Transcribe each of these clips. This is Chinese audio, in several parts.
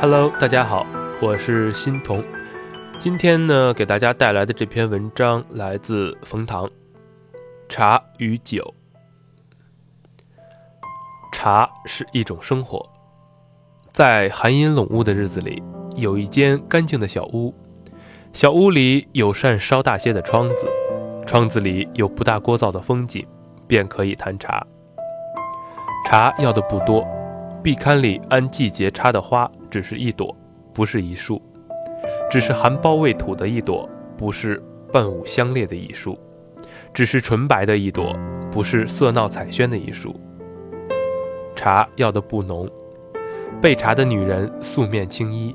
Hello，大家好，我是欣桐。今天呢，给大家带来的这篇文章来自冯唐，《茶与酒》。茶是一种生活，在寒阴笼雾的日子里，有一间干净的小屋，小屋里有扇稍大些的窗子，窗子里有不大聒噪的风景，便可以谈茶。茶要的不多。壁龛里按季节插的花只是一朵，不是一束；只是含苞未吐的一朵，不是伴舞香烈的一束；只是纯白的一朵，不是色闹彩轩的一束。茶要的不浓，备茶的女人素面青衣，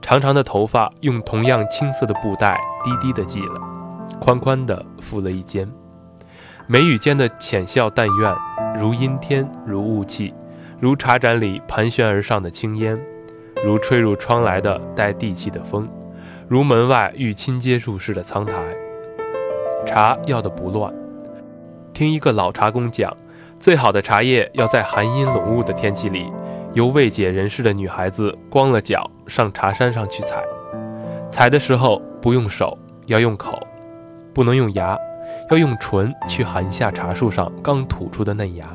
长长的头发用同样青色的布带低低的系了，宽宽的覆了一肩，眉宇间的浅笑但愿，如阴天，如雾气。如茶盏里盘旋而上的青烟，如吹入窗来的带地气的风，如门外欲亲接入室的苍苔。茶要的不乱。听一个老茶工讲，最好的茶叶要在寒阴笼雾的天气里，由未解人事的女孩子光了脚上茶山上去采。采的时候不用手，要用口，不能用牙，要用唇去含下茶树上刚吐出的嫩芽。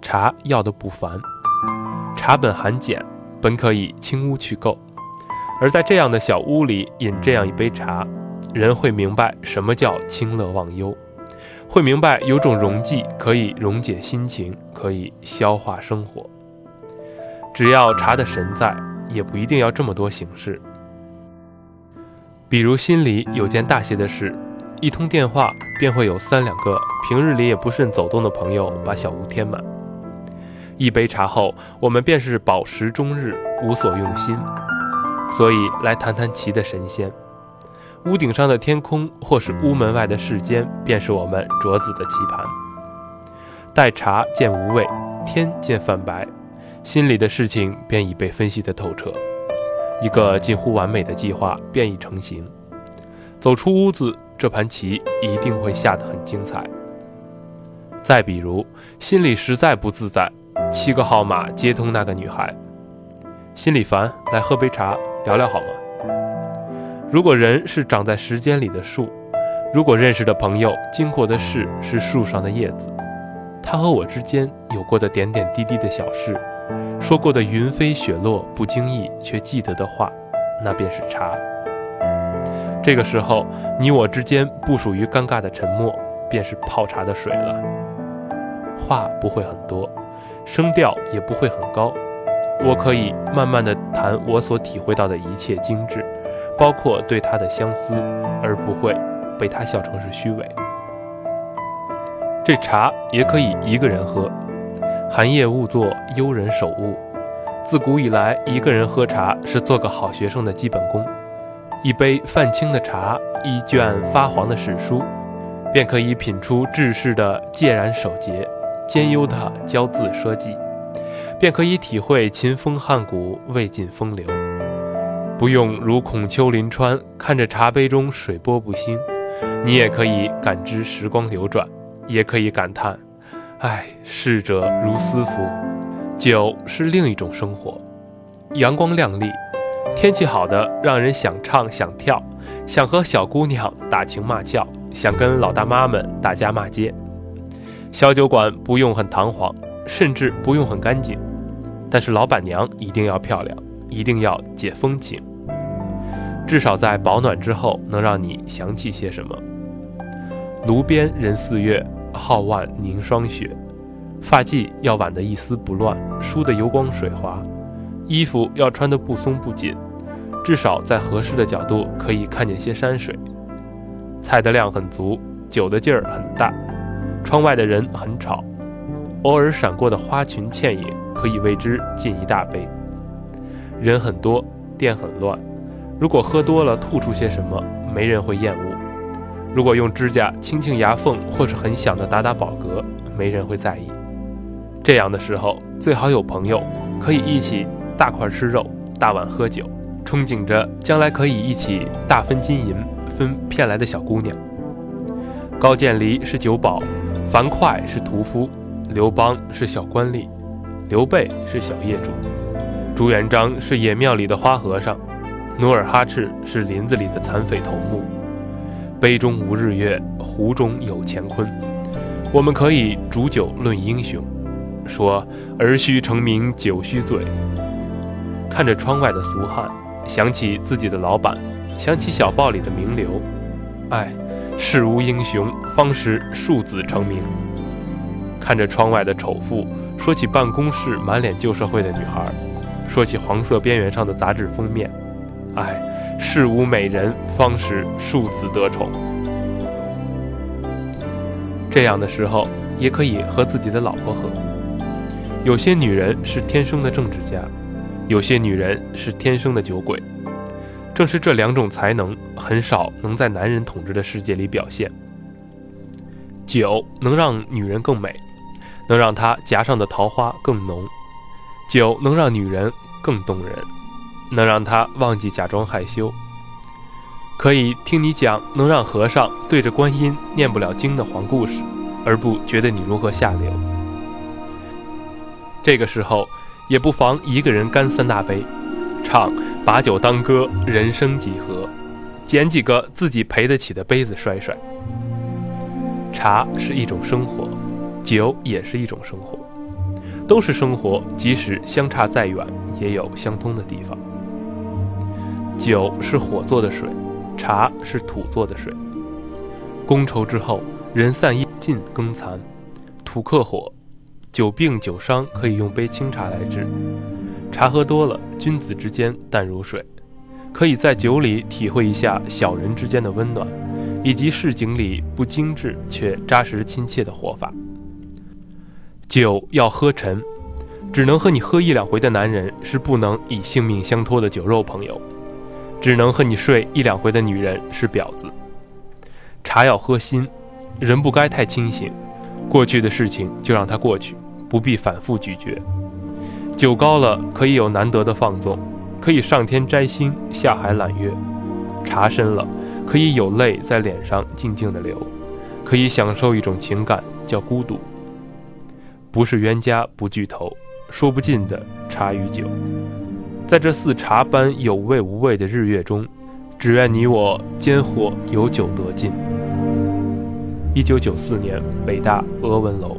茶要的不凡，茶本含碱，本可以清污去垢，而在这样的小屋里饮这样一杯茶，人会明白什么叫清乐忘忧，会明白有种溶剂可以溶解心情，可以消化生活。只要茶的神在，也不一定要这么多形式。比如心里有件大些的事，一通电话便会有三两个平日里也不甚走动的朋友把小屋填满。一杯茶后，我们便是饱食终日，无所用心。所以来谈谈棋的神仙。屋顶上的天空，或是屋门外的世间，便是我们酌子的棋盘。待茶见无味，天见泛白，心里的事情便已被分析得透彻，一个近乎完美的计划便已成型。走出屋子，这盘棋一定会下得很精彩。再比如，心里实在不自在。七个号码接通那个女孩，心里烦，来喝杯茶聊聊好吗？如果人是长在时间里的树，如果认识的朋友经过的事是树上的叶子，他和我之间有过的点点滴滴的小事，说过的云飞雪落不经意却记得的话，那便是茶。这个时候，你我之间不属于尴尬的沉默，便是泡茶的水了。话不会很多。声调也不会很高，我可以慢慢的谈我所体会到的一切精致，包括对他的相思，而不会被他笑成是虚伪。这茶也可以一个人喝，寒夜勿作幽人守物。自古以来，一个人喝茶是做个好学生的基本功。一杯泛青的茶，一卷发黄的史书，便可以品出志士的介然守节。兼优的骄字奢迹，便可以体会秦风汉骨，魏晋风流。不用如孔丘临川，看着茶杯中水波不兴，你也可以感知时光流转，也可以感叹：唉，逝者如斯夫。酒是另一种生活，阳光亮丽，天气好的让人想唱想跳，想和小姑娘打情骂俏，想跟老大妈们打架骂街。小酒馆不用很堂皇，甚至不用很干净，但是老板娘一定要漂亮，一定要解风情。至少在保暖之后，能让你想起些什么。炉边人四月，皓腕凝霜雪。发髻要挽得一丝不乱，梳得油光水滑。衣服要穿得不松不紧，至少在合适的角度可以看见些山水。菜的量很足，酒的劲儿很大。窗外的人很吵，偶尔闪过的花裙倩影可以为之敬一大杯。人很多，店很乱。如果喝多了吐出些什么，没人会厌恶；如果用指甲轻轻牙缝，或是很响的打打饱嗝，没人会在意。这样的时候，最好有朋友，可以一起大块吃肉，大碗喝酒，憧憬着将来可以一起大分金银，分骗来的小姑娘。高渐离是酒保。樊哙是屠夫，刘邦是小官吏，刘备是小业主，朱元璋是野庙里的花和尚，努尔哈赤是林子里的残匪头目。杯中无日月，壶中有乾坤。我们可以煮酒论英雄，说儿须成名酒须醉。看着窗外的俗汉，想起自己的老板，想起小报里的名流。哎，世无英雄，方识庶子成名。看着窗外的丑妇，说起办公室满脸旧社会的女孩，说起黄色边缘上的杂志封面。哎。世无美人，方使庶子得宠。这样的时候，也可以和自己的老婆和。有些女人是天生的政治家，有些女人是天生的酒鬼。正是这两种才能，很少能在男人统治的世界里表现。酒能让女人更美，能让她颊上的桃花更浓；酒能让女人更动人。能让她忘记假装害羞，可以听你讲能让和尚对着观音念不了经的黄故事，而不觉得你如何下流。这个时候，也不妨一个人干三大杯，唱把酒当歌，人生几何，捡几个自己赔得起的杯子摔摔。茶是一种生活，酒也是一种生活，都是生活，即使相差再远，也有相通的地方。酒是火做的水，茶是土做的水。觥筹之后，人散衣尽更残，土克火，久病久伤可以用杯清茶来治。茶喝多了，君子之间淡如水，可以在酒里体会一下小人之间的温暖，以及市井里不精致却扎实亲切的活法。酒要喝沉，只能和你喝一两回的男人是不能以性命相托的酒肉朋友。只能和你睡一两回的女人是婊子。茶要喝心，人不该太清醒。过去的事情就让它过去，不必反复咀嚼。酒高了可以有难得的放纵，可以上天摘星，下海揽月；茶深了可以有泪在脸上静静的流，可以享受一种情感叫孤独。不是冤家不聚头，说不尽的茶与酒。在这似茶般有味无味的日月中，只愿你我间或有酒得尽。一九九四年，北大俄文楼。